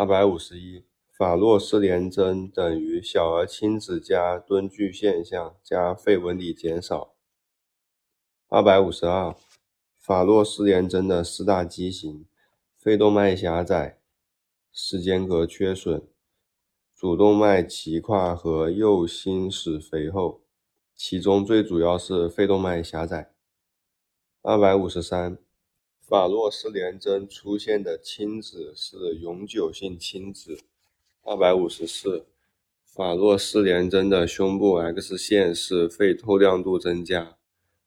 二百五十一，法洛施联征等于小儿亲子加蹲踞现象加肺纹理减少。二百五十二，法洛施联征的四大畸形：肺动脉狭窄、室间隔缺损、主动脉齐跨和右心室肥厚，其中最主要是肺动脉狭窄。二百五十三，法洛斯联针出现的亲子是永久性亲子。二百五十四，法洛斯联针的胸部 X 线是肺透亮度增加。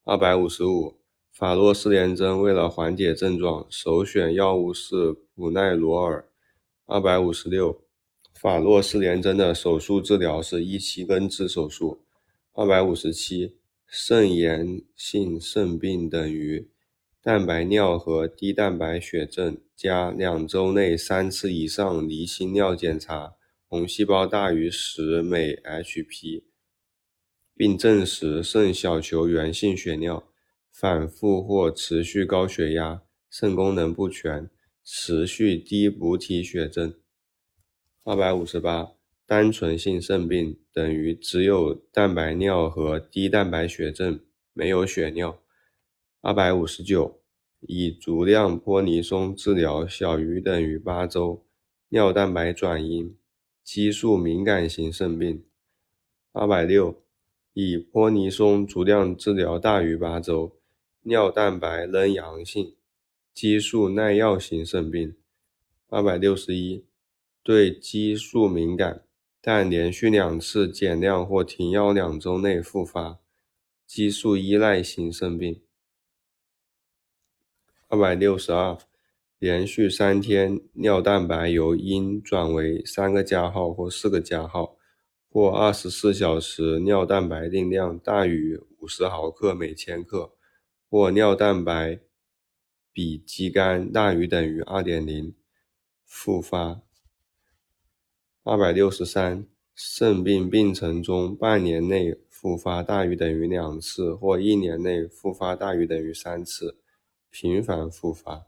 二百五十五，法洛斯联针为了缓解症状，首选药物是普奈罗尔。二百五十六，法洛斯联针的手术治疗是一期根治手术。二百五十七，肾炎性肾病等于蛋白尿和低蛋白血症加两周内三次以上离心尿检查，红细胞大于十每 Hp。并证实肾小球源性血尿、反复或持续高血压、肾功能不全、持续低补体血症。二百五十八，单纯性肾病等于只有蛋白尿和低蛋白血症，没有血尿。二百五十九，以足量泼尼松治疗小于等于八周尿蛋白转阴、激素敏感型肾病。二百六。以泼尼松足量治疗大于八周，尿蛋白仍阳性，激素耐药型肾病。二百六十一，对激素敏感，但连续两次减量或停药两周内复发，激素依赖型肾病。二百六十二，连续三天尿蛋白由阴转为三个加号或四个加号。或二十四小时尿蛋白定量大于五十毫克每千克，或尿蛋白比肌酐大于等于二点零，复发。二百六十三，肾病病程中半年内复发大于等于两次，或一年内复发大于等于三次，频繁复发。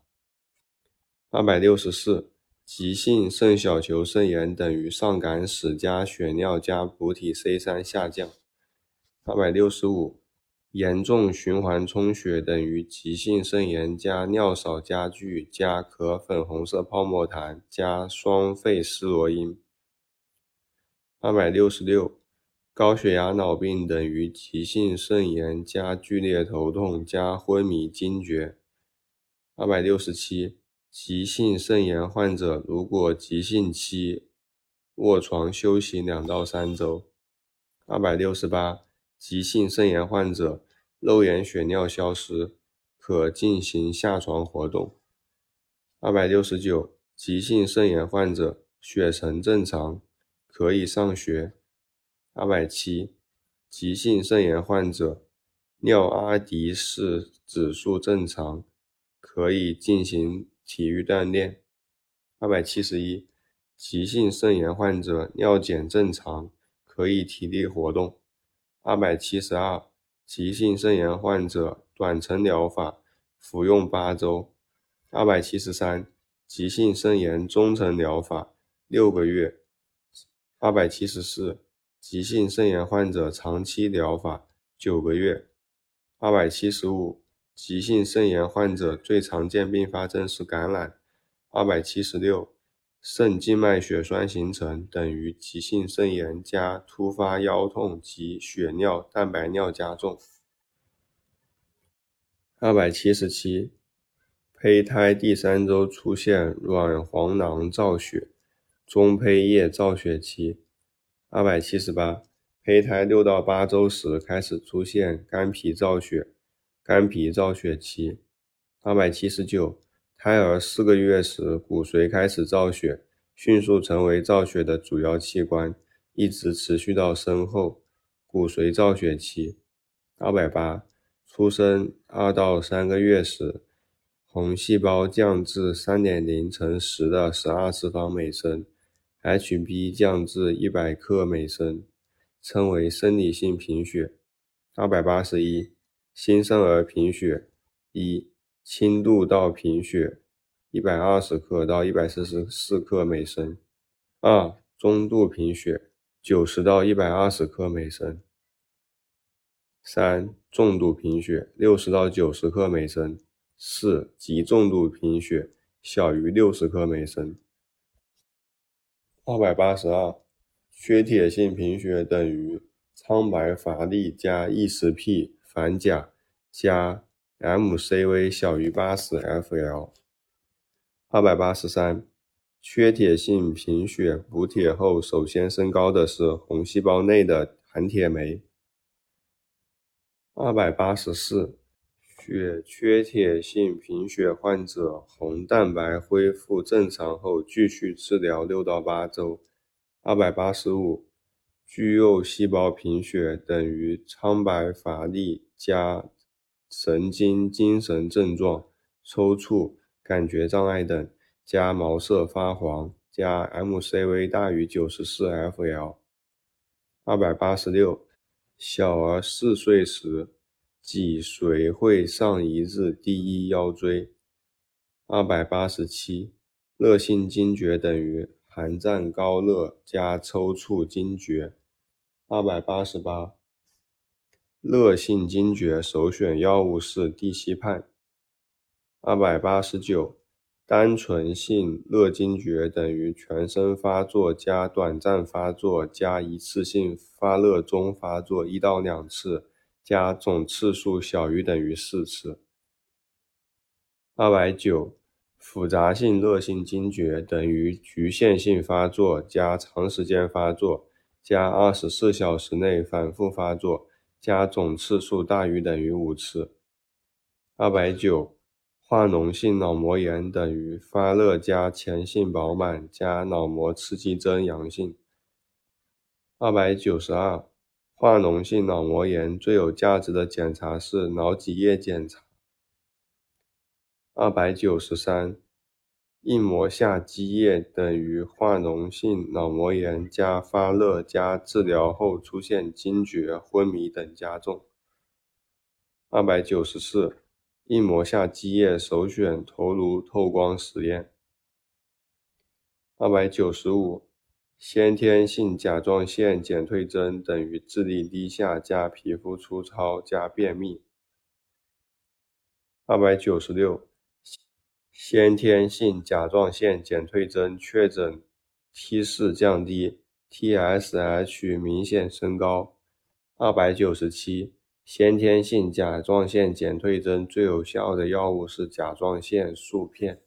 二百六十四。急性肾小球肾炎等于上感史加血尿加补体 C 三下降。二百六十五，严重循环充血等于急性肾炎加尿少加剧加可粉红色泡沫痰加双肺斯罗音。二百六十六，高血压脑病等于急性肾炎加剧烈头痛加昏迷惊厥。二百六十七。急性肾炎患者如果急性期卧床休息两到三周。二百六十八，急性肾炎患者肉眼血尿消失，可进行下床活动。二百六十九，急性肾炎患者血沉正常，可以上学。二百七，急性肾炎患者尿阿迪氏指数正常，可以进行。体育锻炼，二百七十一，急性肾炎患者尿检正常，可以体力活动。二百七十二，急性肾炎患者短程疗法，服用八周。二百七十三，急性肾炎中程疗法，六个月。二百七十四，急性肾炎患者长期疗法，九个月。二百七十五。急性肾炎患者最常见并发症是感染。二百七十六，肾静脉血栓形成等于急性肾炎加突发腰痛及血尿蛋白尿加重。二百七十七，胚胎第三周出现卵黄囊造血，中胚叶造血期。二百七十八，胚胎六到八周时开始出现肝脾造血。肝脾造血期，二百七十九，胎儿四个月时骨髓开始造血，迅速成为造血的主要器官，一直持续到生后，骨髓造血期。二百八，出生二到三个月时，红细胞降至三点零乘十的十二次方每升，Hb 降至一百克每升，称为生理性贫血。二百八十一。新生儿贫血，一轻度到贫血，一百二十克到一百四十四克每升。二、中度贫血，九十到一百二十克每升。三、重度贫血，六十到九十克每升。四、极重度贫血，小于六十克每升。二百八十二，缺铁性贫血等于苍白乏力加 E10P 反甲加 MCV 小于八十 FL。二百八十三，缺铁性贫血补铁后首先升高的是红细胞内的含铁酶。二百八十四。血缺铁性贫血患者红蛋白恢复正常后继续治疗六到八周。二百八十五，巨幼细胞贫血等于苍白乏力加神经精神症状抽搐、感觉障碍等加毛色发黄加 MCV 大于九十四 FL。二百八十六，小儿四岁时。脊髓会上移至第一腰椎。二百八十七，热性惊厥等于寒战高热加抽搐惊厥。二百八十八，热性惊厥首选药物是地西泮。二百八十九，单纯性热惊厥等于全身发作加短暂发作加一次性发热中发作一到两次。加总次数小于等于四次。二百九，复杂性热性惊厥等于局限性发作加长时间发作加二十四小时内反复发作加总次数大于等于五次。二百九，化脓性脑膜炎等于发热加前性饱满加脑膜刺激征阳性。二百九十二。化脓性脑膜炎最有价值的检查是脑脊液检查。二百九十三，硬膜下积液等于化脓性脑膜炎加发热加治疗后出现惊厥、昏迷等加重。二百九十四，硬膜下积液首选头颅透光实验。二百九十五。先天性甲状腺减退征等于智力低下加皮肤粗糙加便秘。二百九十六，先天性甲状腺减退征确诊 T 四降低，TSH 明显升高。二百九十七，先天性甲状腺减退征最有效的药物是甲状腺素片。